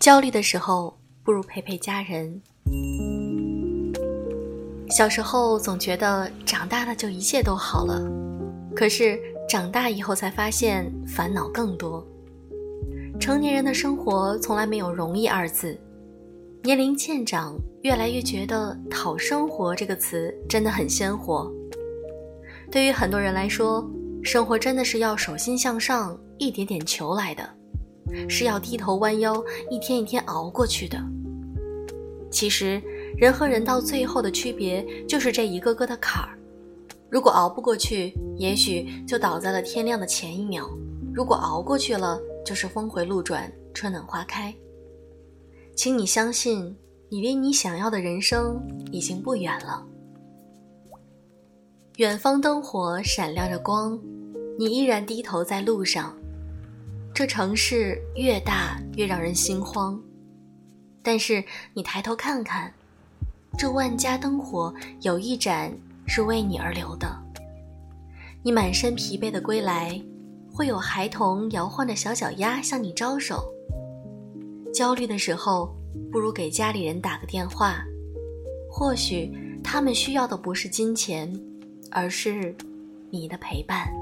焦虑的时候，不如陪陪家人。小时候总觉得长大了就一切都好了，可是长大以后才发现烦恼更多。成年人的生活从来没有容易二字，年龄渐长，越来越觉得“讨生活”这个词真的很鲜活。对于很多人来说，生活真的是要手心向上，一点点求来的，是要低头弯腰，一天一天熬过去的。其实，人和人到最后的区别就是这一个个的坎儿。如果熬不过去，也许就倒在了天亮的前一秒；如果熬过去了，就是峰回路转，春暖花开。请你相信，你离你想要的人生已经不远了。远方灯火闪亮着光，你依然低头在路上。这城市越大越让人心慌，但是你抬头看看，这万家灯火有一盏是为你而留的。你满身疲惫的归来。会有孩童摇晃着小脚丫向你招手。焦虑的时候，不如给家里人打个电话，或许他们需要的不是金钱，而是你的陪伴。